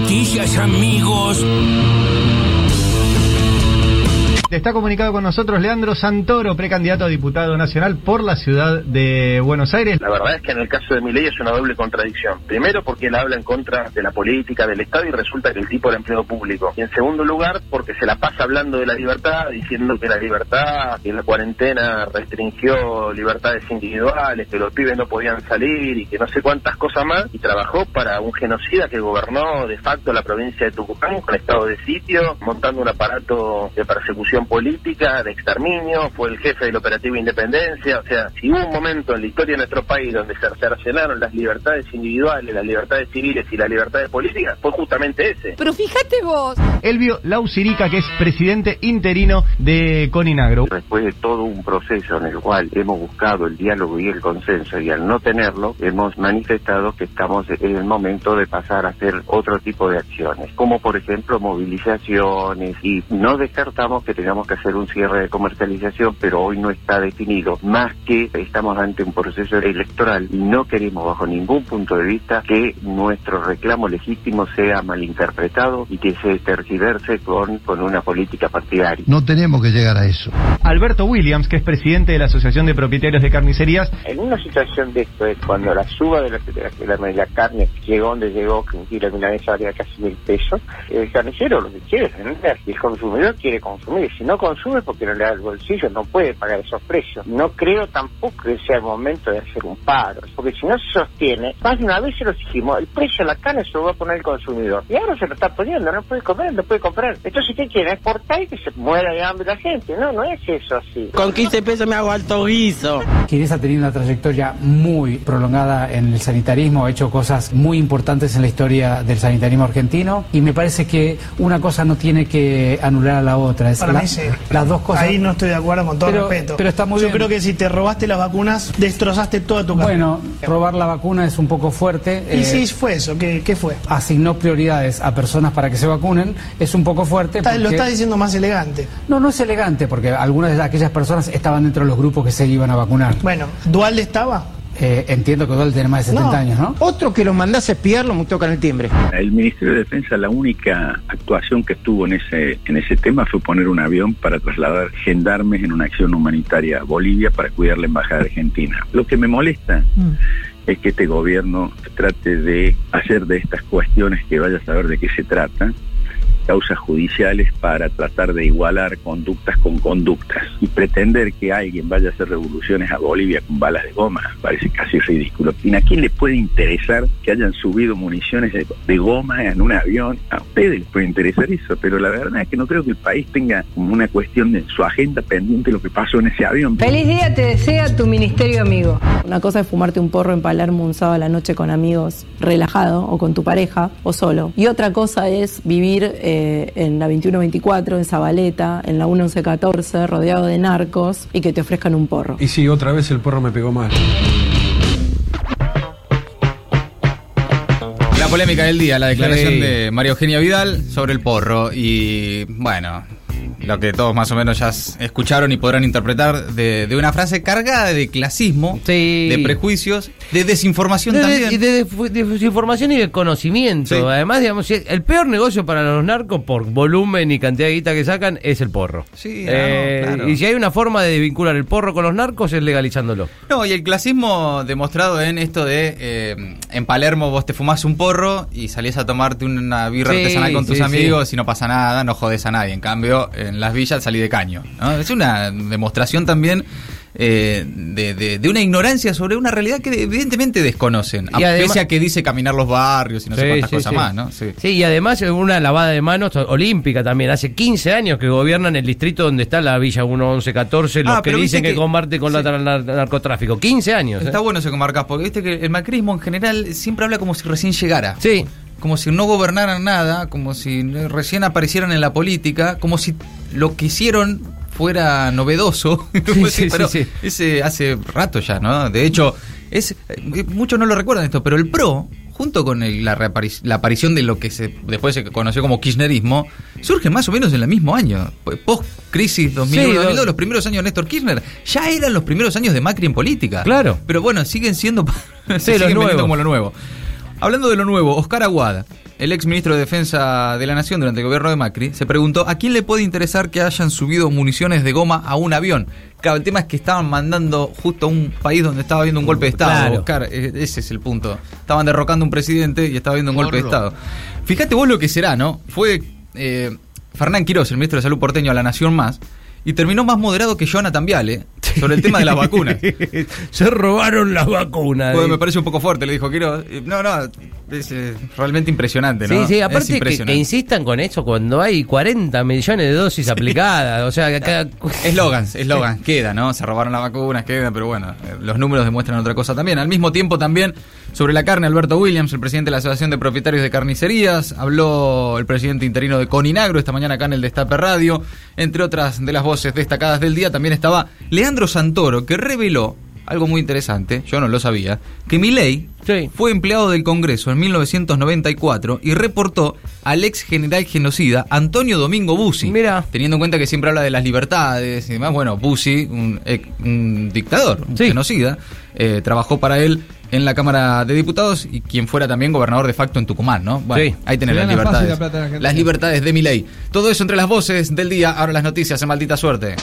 noticias, amigos. Está comunicado con nosotros Leandro Santoro, precandidato a diputado nacional por la ciudad de Buenos Aires. La verdad es que en el caso de mi ley es una doble contradicción. Primero, porque él habla en contra de la política, del Estado y resulta que el tipo de empleo público. Y en segundo lugar, porque se la pasa hablando de la libertad, diciendo que la libertad, que la cuarentena restringió libertades individuales, que los pibes no podían salir y que no sé cuántas cosas más. Y trabajó para un genocida que gobernó de facto la provincia de Tucumán con estado de sitio, montando un aparato de persecución política, de exterminio, fue el jefe del operativo Independencia, o sea, si hubo un momento en la historia de nuestro país donde se cercenaron las libertades individuales, las libertades civiles y las libertades políticas, fue justamente ese. Pero fíjate vos. Elvio Lausirica, que es presidente interino de Coninagro. Después de todo un proceso en el cual hemos buscado el diálogo y el consenso y al no tenerlo, hemos manifestado que estamos en el momento de pasar a hacer otro tipo de acciones, como por ejemplo movilizaciones y no descartamos que tengamos tengamos que hacer un cierre de comercialización, pero hoy no está definido, más que estamos ante un proceso electoral y no queremos bajo ningún punto de vista que nuestro reclamo legítimo sea malinterpretado y que se tergiverse con, con una política partidaria. No tenemos que llegar a eso. Alberto Williams, que es presidente de la Asociación de Propietarios de Carnicerías. En una situación de esto es cuando la suba de la, de la, carne llegó donde llegó, que un kilo de milanesa valía casi mil pesos, el carnicero lo que quiere es vender y el consumidor quiere consumir si no consume porque no le da el bolsillo, no puede pagar esos precios. No creo tampoco que sea el momento de hacer un paro, porque si no se sostiene, más de una vez se lo dijimos, el precio de la carne se lo va a poner el consumidor. Y ahora se lo está poniendo, no puede comer, no puede comprar. Entonces, ¿qué quiere? Exportar y que se muera de hambre la gente. No, no es eso así. Con 15 pesos me hago alto guiso. Quienes ha tenido una trayectoria muy prolongada en el sanitarismo, ha hecho cosas muy importantes en la historia del sanitarismo argentino y me parece que una cosa no tiene que anular a la otra. Es la, las dos cosas. Ahí no estoy de acuerdo con todo respeto. Pero está muy Yo creo que si te robaste las vacunas, destrozaste toda tu carrera. Bueno, robar la vacuna es un poco fuerte. ¿Y si fue eso? ¿Qué, ¿Qué, fue? Asignó prioridades a personas para que se vacunen. Es un poco fuerte. Lo estás diciendo más elegante. No, no es elegante, porque algunas de aquellas personas estaban dentro de los grupos que se iban a vacunar. Bueno, ¿Dualde estaba? Eh, entiendo que Dual tiene más de 70 años, ¿no? Otro que lo mandase a espiar lo tocan el timbre. El Ministerio de Defensa, la única actuación que estuvo en ese, en ese tema fue poner un avión para trasladar gendarmes en una acción humanitaria a Bolivia para cuidar la embajada argentina. Lo que me molesta mm. es que este gobierno trate de hacer de estas cuestiones que vaya a saber de qué se trata causas judiciales para tratar de igualar conductas con conductas y pretender que alguien vaya a hacer revoluciones a Bolivia con balas de goma parece casi ridículo. ¿Y a quién le puede interesar que hayan subido municiones de, goma en un avión? A ustedes les puede interesar eso, pero la verdad es que no creo que el país tenga como una cuestión de su agenda pendiente lo que pasó en ese avión. Feliz día te desea tu ministerio amigo. Una cosa es fumarte un porro en Palermo un sábado a la noche con amigos relajado o con tu pareja o solo. Y otra cosa es vivir... Eh, eh, en la 2124, en Zabaleta, en la 1114, rodeado de narcos y que te ofrezcan un porro. Y sí, otra vez el porro me pegó mal. La polémica del día, la declaración de María Eugenia Vidal sobre el porro. Y bueno, lo que todos más o menos ya escucharon y podrán interpretar de, una frase cargada de clasismo, de prejuicios, de desinformación también. Y de, desinformación y de conocimiento. Además, digamos, el peor negocio para los narcos por volumen y cantidad de guita que sacan es el porro. Sí, eh, Y si hay una forma de vincular el porro con los narcos es legalizándolo. No, y el clasismo demostrado en esto de eh, en Palermo vos te fumás un porro y salís a tomarte una birra artesanal con tus amigos y no pasa nada, no jodes a nadie. En cambio, en las villas salí de caño. Es una demostración también eh, de, una ignorancia sobre una realidad que evidentemente desconocen, a pese a que dice caminar los barrios y no sé cuántas cosas más, ¿no? Sí. y además es una lavada de manos olímpica también. Hace 15 años que gobiernan el distrito donde está la Villa 1114, los ah, que dicen que, combate con el narcotráfico. 15 años. Está ¿eh? bueno eso que marcas, porque viste que el macrismo en general siempre habla como si recién llegara. Sí como si no gobernaran nada, como si recién aparecieron en la política, como si lo que hicieron fuera novedoso. pero ese hace rato ya, ¿no? De hecho, es eh, muchos no lo recuerdan esto, pero el PRO, junto con la, aparición de lo que se después se conoció como kirchnerismo, surge más o menos en el mismo año. Post-crisis 2001-2002, los primeros años de Néstor Kirchner, ya eran los primeros años de Macri en política. Claro. Pero bueno, siguen siendo... siguen como lo nuevo. Hablando de lo nuevo, Oscar Aguada, el ex ministro de Defensa de la Nación durante el gobierno de Macri, se preguntó a quién le puede interesar que hayan subido municiones de goma a un avión. Claro, el tema es que estaban mandando justo a un país donde estaba habiendo un golpe de Estado. Oscar, e-, ese es el punto. Estaban derrocando un presidente y estaba habiendo un golpe de Estado. Fíjate vos lo que será, ¿no? Fue eh, Fernán Quirós, el ministro de Salud porteño a la Nación Más, y terminó más moderado que Jonathan Viale sobre el tema de las vacunas. Se robaron las vacunas. me parece un poco fuerte, le dijo Quiero. No, no, es eh, realmente impresionante, ¿no? Sí, sí, aparte que, insistan con eso cuando hay 40 millones de dosis aplicadas. O sea, acá. Eslogans, eslogan, queda, ¿no? Se robaron las vacunas, queda, pero bueno, eh, los números demuestran otra cosa también. Al mismo tiempo, también sobre la carne, Alberto Williams, el presidente de la Asociación de Propietarios de Carnicerías, habló el presidente interino de Coninagro esta mañana acá en el Destape Radio. Entre otras de las voces destacadas del día, también estaba Leandro Santoro, que reveló algo muy interesante, yo no lo sabía, que Milei fue empleado del Congreso en 1994 y reportó al ex general genocida Antonio Domingo Bussi. Mira. Teniendo en cuenta que siempre habla de las libertades y demás, bueno, Bussi, un, dictador, un genocida, eh, trabajó para él en la Cámara de Diputados y quien fuera también gobernador de facto en Tucumán, ¿no? Bueno, ahí tenés las libertades. las libertades de Milei. Todo eso entre las voces del día, ahora las noticias en maldita suerte.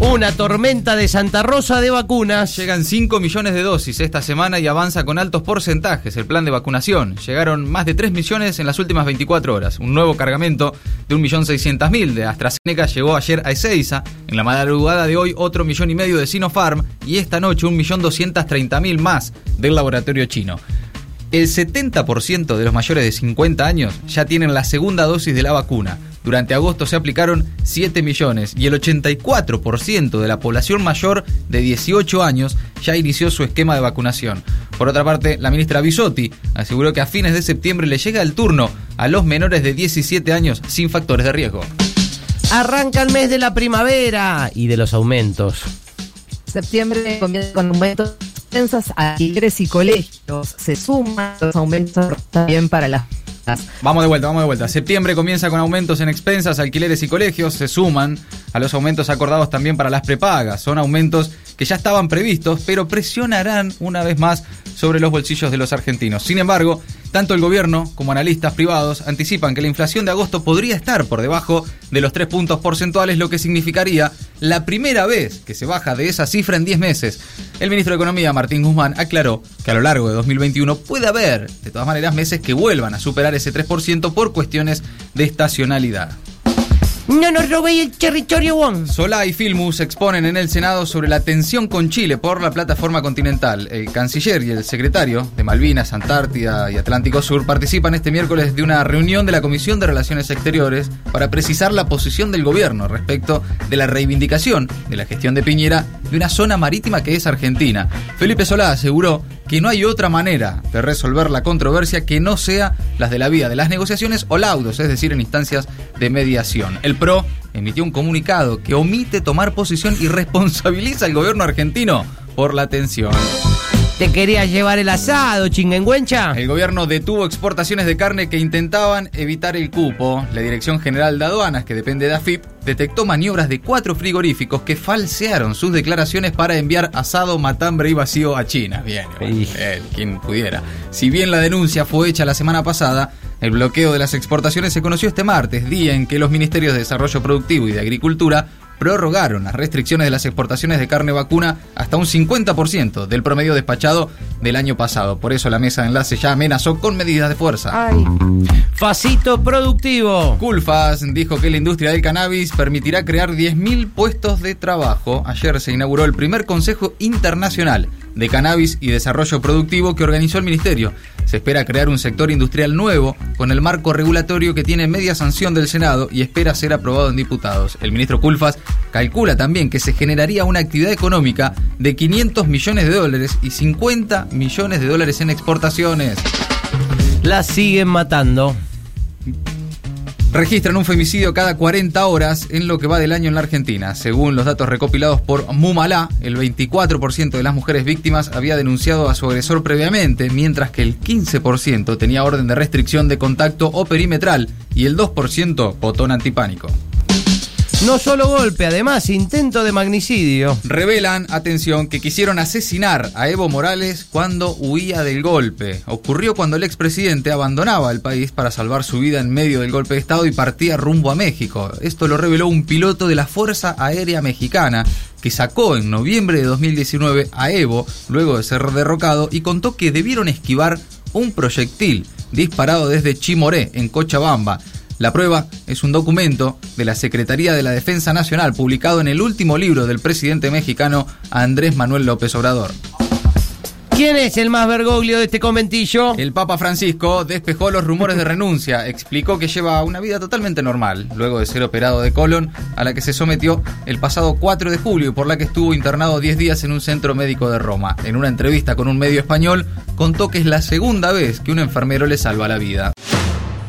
Una tormenta de Santa Rosa de vacunas. Llegan 5 millones de dosis esta semana y avanza con altos porcentajes el plan de vacunación. Llegaron más de 3 millones en las últimas 24 horas. Un nuevo cargamento de 1.600.000 de AstraZeneca llegó ayer a Ezeiza. En la madrugada de hoy otro millón y medio de Sinopharm y esta noche 1.230.000 más del laboratorio chino. El 70% de los mayores de 50 años ya tienen la segunda dosis de la vacuna. Durante agosto se aplicaron 7 millones y el 84% de la población mayor de 18 años ya inició su esquema de vacunación. Por otra parte, la ministra Bisotti aseguró que a fines de septiembre le llega el turno a los menores de 17 años sin factores de riesgo. Arranca el mes de la primavera y de los aumentos. Septiembre comienza con aumentos a y colegios. Se suman los aumentos también para las Vamos de vuelta, vamos de vuelta. Septiembre comienza con aumentos en expensas, alquileres y colegios. Se suman a los aumentos acordados también para las prepagas. Son aumentos que ya estaban previstos, pero presionarán una vez más sobre los bolsillos de los argentinos. Sin embargo, tanto el gobierno como analistas privados anticipan que la inflación de agosto podría estar por debajo de los 3 puntos porcentuales, lo que significaría la primera vez que se baja de esa cifra en 10 meses. El ministro de Economía, Martín Guzmán, aclaró que a lo largo de 2021 puede haber, de todas maneras, meses que vuelvan a superar ese 3% por cuestiones de estacionalidad. No nos robéis el territorio, Juan. Solá y Filmus exponen en el Senado sobre la tensión con Chile por la plataforma continental. El canciller y el secretario de Malvinas, Antártida y Atlántico Sur participan este miércoles de una reunión de la Comisión de Relaciones Exteriores para precisar la posición del gobierno respecto de la reivindicación de la gestión de Piñera de una zona marítima que es Argentina. Felipe Solá aseguró que no hay otra manera de resolver la controversia que no sea las de la vía de las negociaciones o laudos, es decir, en instancias de mediación. PRO emitió un comunicado que omite tomar posición y responsabiliza al gobierno argentino por la tensión. ¿Te querías llevar el asado, chingüengüencha? El gobierno detuvo exportaciones de carne que intentaban evitar el cupo. La Dirección General de Aduanas, que depende de AFIP, detectó maniobras de cuatro frigoríficos que falsearon sus declaraciones para enviar asado, matambre y vacío a China. Bien, bien quien pudiera. Si bien la denuncia fue hecha la semana pasada, el bloqueo de las exportaciones se conoció este martes, día en que los ministerios de Desarrollo Productivo y de Agricultura prorrogaron las restricciones de las exportaciones de carne vacuna hasta un 50% del promedio despachado del año pasado. Por eso la mesa de enlace ya amenazó con medidas de fuerza. Ay. Facito productivo. Culfas dijo que la industria del cannabis permitirá crear 10.000 puestos de trabajo. Ayer se inauguró el primer Consejo Internacional de Cannabis y Desarrollo Productivo que organizó el Ministerio. Se espera crear un sector industrial nuevo con el marco regulatorio que tiene media sanción del Senado y espera ser aprobado en diputados. El ministro Culfas calcula también que se generaría una actividad económica de 500 millones de dólares y 50 millones de dólares en exportaciones. La siguen matando registran un femicidio cada 40 horas en lo que va del año en la Argentina. Según los datos recopilados por Mumalá, el 24% de las mujeres víctimas había denunciado a su agresor previamente, mientras que el 15% tenía orden de restricción de contacto o perimetral y el 2% botón antipánico. No solo golpe, además intento de magnicidio. Revelan, atención, que quisieron asesinar a Evo Morales cuando huía del golpe. Ocurrió cuando el expresidente abandonaba el país para salvar su vida en medio del golpe de Estado y partía rumbo a México. Esto lo reveló un piloto de la Fuerza Aérea Mexicana que sacó en noviembre de 2019 a Evo luego de ser derrocado y contó que debieron esquivar un proyectil disparado desde Chimoré, en Cochabamba. La prueba es un documento de la Secretaría de la Defensa Nacional publicado en el último libro del presidente mexicano Andrés Manuel López Obrador. ¿Quién es el más vergoglio de este conventillo? El Papa Francisco despejó los rumores de renuncia, explicó que lleva una vida totalmente normal, luego de ser operado de colon, a la que se sometió el pasado 4 de julio y por la que estuvo internado 10 días en un centro médico de Roma. En una entrevista con un medio español, contó que es la segunda vez que un enfermero le salva la vida.